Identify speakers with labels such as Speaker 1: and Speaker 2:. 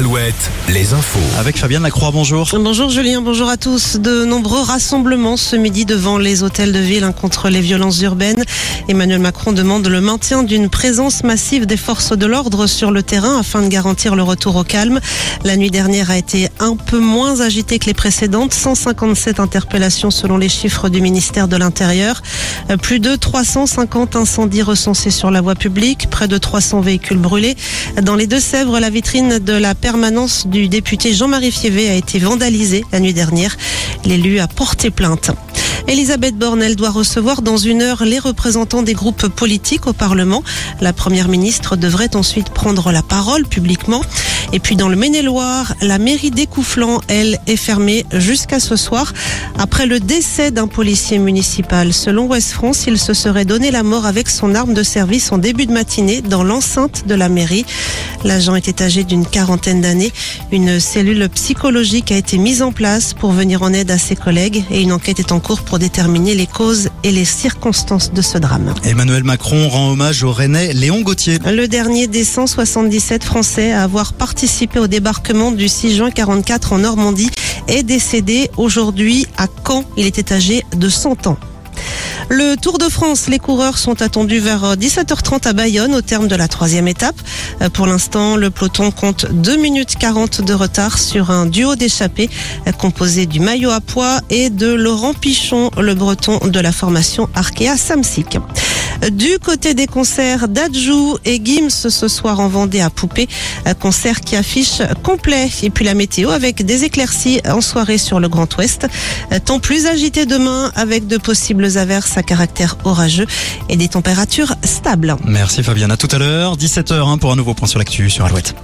Speaker 1: Alouette, les infos.
Speaker 2: Avec Fabienne Lacroix, bonjour.
Speaker 3: Bonjour Julien, bonjour à tous. De nombreux rassemblements ce midi devant les hôtels de ville hein, contre les violences urbaines. Emmanuel Macron demande le maintien d'une présence massive des forces de l'ordre sur le terrain afin de garantir le retour au calme. La nuit dernière a été un peu moins agitée que les précédentes. 157 interpellations selon les chiffres du ministère de l'Intérieur. Euh, Plus de 350 incendies recensés sur la voie publique, près de 300 véhicules brûlés. Dans les Deux-Sèvres, la vitrine de la permanence du député Jean-Marie Fievé a été vandalisée la nuit dernière. L'élu a porté plainte. Elisabeth Borne, doit recevoir dans une heure les représentants des groupes politiques au Parlement. La première ministre devrait ensuite prendre la parole publiquement. Et puis dans le Maine-et-Loire, la mairie d'Écouflant, elle, est fermée jusqu'à ce soir après le décès d'un policier municipal. Selon Ouest France, il se serait donné la mort avec son arme de service en début de matinée dans l'enceinte de la mairie. L'agent était âgé d'une quarantaine d'années. Une cellule psychologique a été mise en place pour venir en aide à ses collègues et une enquête est en cours pour déterminer les causes et les circonstances de ce drame.
Speaker 2: Emmanuel Macron rend hommage au Rennais Léon Gauthier.
Speaker 3: Le dernier des 177 Français à avoir participé au débarquement du 6 juin 44 en Normandie est décédé aujourd'hui à Caen. Il était âgé de 100 ans. Le Tour de France, les coureurs sont attendus vers 17h30 à Bayonne au terme de la troisième étape. Euh, Pour l'instant, le peloton compte 2 minutes 40 de retard sur un duo d'échappés euh, composé du maillot à poids et de Laurent Pichon, le breton de la formation Arkea Samsic. Du côté des concerts d'Adjou et Gims ce soir en Vendée à Poupée, concert qui affiche complet. Et puis la météo avec des éclaircies en soirée sur le Grand Ouest. Temps plus agité demain avec de possibles averses à caractère orageux et des températures stables.
Speaker 2: Merci Fabienne, à tout à l'heure, 17h pour un nouveau point sur l'actu sur Alouette.